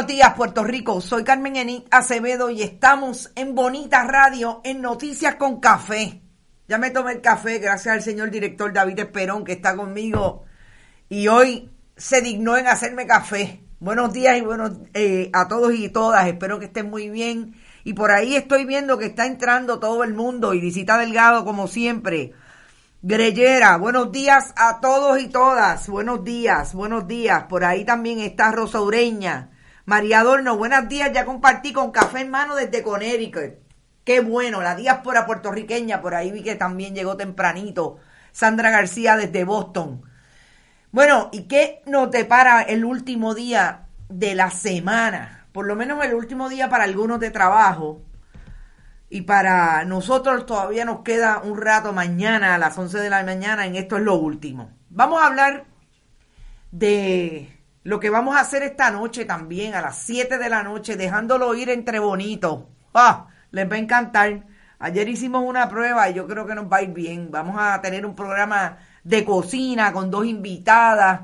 Buenos días, Puerto Rico. Soy Carmen Enit Acevedo y estamos en Bonita Radio en Noticias con Café. Ya me tomé el café gracias al señor director David Esperón que está conmigo y hoy se dignó en hacerme café. Buenos días y buenos eh, a todos y todas. Espero que estén muy bien. Y por ahí estoy viendo que está entrando todo el mundo y visita Delgado como siempre. Grellera, buenos días a todos y todas. Buenos días, buenos días. Por ahí también está Rosa Ureña. María Adorno, buenos días. Ya compartí con café en mano desde Connecticut. Qué bueno, la diáspora puertorriqueña. Por ahí vi que también llegó tempranito. Sandra García desde Boston. Bueno, ¿y qué nos depara el último día de la semana? Por lo menos el último día para algunos de trabajo. Y para nosotros todavía nos queda un rato mañana a las 11 de la mañana en esto es lo último. Vamos a hablar de lo que vamos a hacer esta noche también, a las 7 de la noche, dejándolo ir entre bonitos. ¡Ah! Les va a encantar. Ayer hicimos una prueba y yo creo que nos va a ir bien. Vamos a tener un programa de cocina con dos invitadas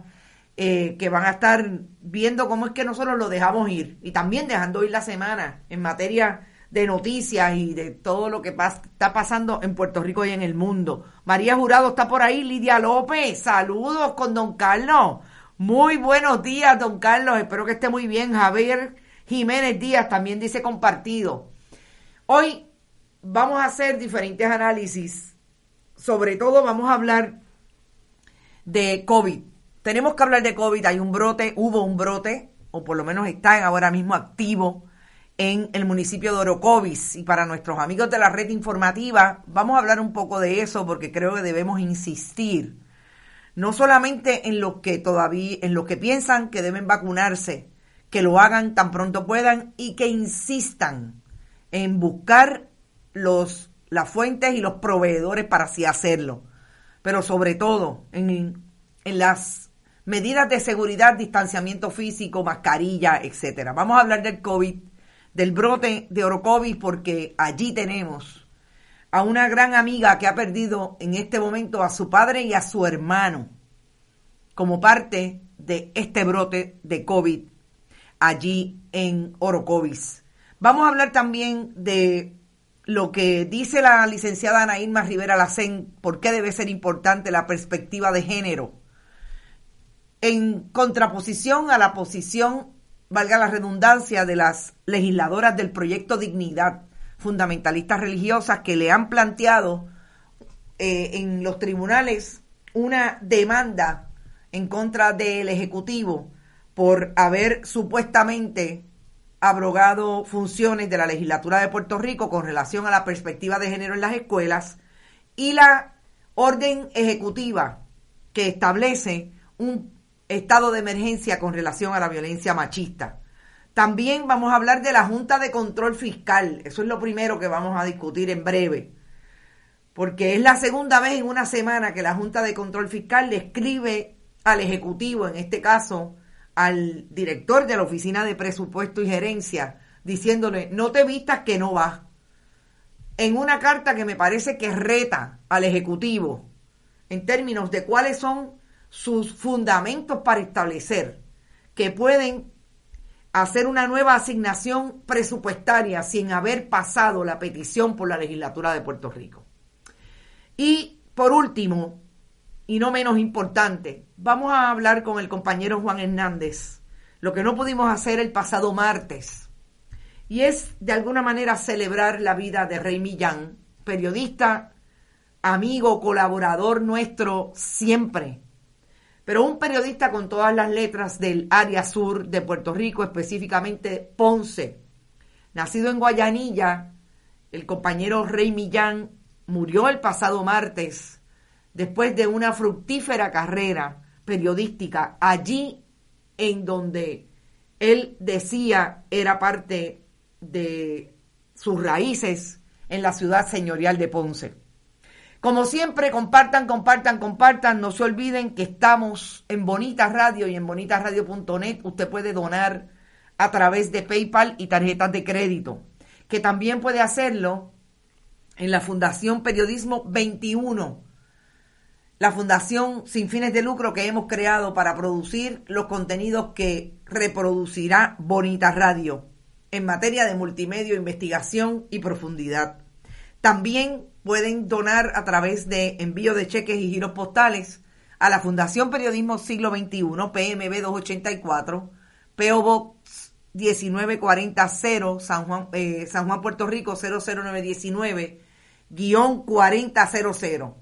eh, que van a estar viendo cómo es que nosotros lo dejamos ir. Y también dejando ir la semana en materia de noticias y de todo lo que está pasando en Puerto Rico y en el mundo. María Jurado está por ahí, Lidia López, saludos con don Carlos. Muy buenos días, don Carlos. Espero que esté muy bien. Javier Jiménez Díaz también dice compartido. Hoy vamos a hacer diferentes análisis. Sobre todo vamos a hablar de COVID. Tenemos que hablar de COVID. Hay un brote, hubo un brote, o por lo menos está ahora mismo activo en el municipio de Orocovis. Y para nuestros amigos de la red informativa, vamos a hablar un poco de eso porque creo que debemos insistir no solamente en los que todavía, en los que piensan que deben vacunarse, que lo hagan tan pronto puedan y que insistan en buscar los, las fuentes y los proveedores para así hacerlo. Pero sobre todo en, en las medidas de seguridad, distanciamiento físico, mascarilla, etcétera. Vamos a hablar del COVID, del brote de Orocovis, porque allí tenemos a una gran amiga que ha perdido en este momento a su padre y a su hermano como parte de este brote de COVID allí en Orocovis. Vamos a hablar también de lo que dice la licenciada Ana Irma Rivera Lacén, por qué debe ser importante la perspectiva de género, en contraposición a la posición, valga la redundancia, de las legisladoras del proyecto Dignidad, fundamentalistas religiosas que le han planteado eh, en los tribunales una demanda en contra del Ejecutivo por haber supuestamente abrogado funciones de la legislatura de Puerto Rico con relación a la perspectiva de género en las escuelas y la orden ejecutiva que establece un estado de emergencia con relación a la violencia machista. También vamos a hablar de la Junta de Control Fiscal. Eso es lo primero que vamos a discutir en breve. Porque es la segunda vez en una semana que la Junta de Control Fiscal le escribe al Ejecutivo, en este caso al director de la Oficina de Presupuesto y Gerencia, diciéndole, no te vistas que no vas. En una carta que me parece que reta al Ejecutivo en términos de cuáles son sus fundamentos para establecer que pueden hacer una nueva asignación presupuestaria sin haber pasado la petición por la legislatura de Puerto Rico. Y por último, y no menos importante, vamos a hablar con el compañero Juan Hernández, lo que no pudimos hacer el pasado martes, y es de alguna manera celebrar la vida de Rey Millán, periodista, amigo, colaborador nuestro siempre pero un periodista con todas las letras del área sur de Puerto Rico, específicamente Ponce. Nacido en Guayanilla, el compañero Rey Millán murió el pasado martes después de una fructífera carrera periodística allí en donde él decía era parte de sus raíces en la ciudad señorial de Ponce. Como siempre, compartan, compartan, compartan. No se olviden que estamos en Bonita Radio y en bonitasradio.net. Usted puede donar a través de PayPal y tarjetas de crédito. Que también puede hacerlo en la Fundación Periodismo 21 la fundación sin fines de lucro que hemos creado para producir los contenidos que reproducirá Bonita Radio en materia de multimedia, investigación y profundidad. También pueden donar a través de envío de cheques y giros postales a la Fundación Periodismo Siglo XXI, PMB 284, PO Box 19400, San Juan, eh, San Juan, Puerto Rico 00919, guion 4000.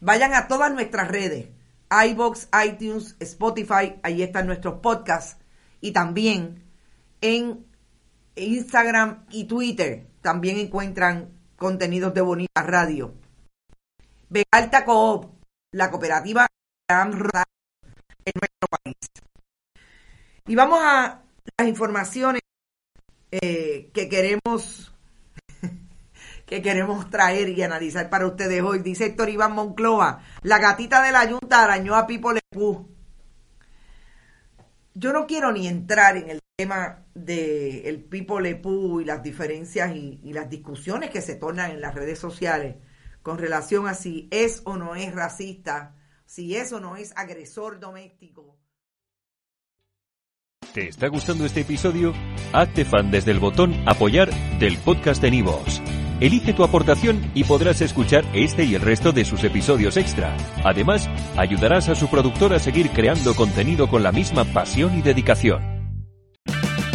Vayan a todas nuestras redes, iBox, iTunes, Spotify, ahí están nuestros podcasts y también en Instagram y Twitter también encuentran contenidos de Bonita Radio. Alta Coop, la cooperativa en nuestro país. Y vamos a las informaciones eh, que queremos que queremos traer y analizar para ustedes hoy. Dice Héctor Iván Moncloa, la gatita de la yunta arañó a Pipo Lepú. Yo no quiero ni entrar en el tema del el Pipo y las diferencias y, y las discusiones que se tornan en las redes sociales con relación a si es o no es racista, si es o no es agresor doméstico. ¿Te está gustando este episodio? Hazte fan desde el botón apoyar del podcast de Nivos. Elige tu aportación y podrás escuchar este y el resto de sus episodios extra. Además, ayudarás a su productor a seguir creando contenido con la misma pasión y dedicación.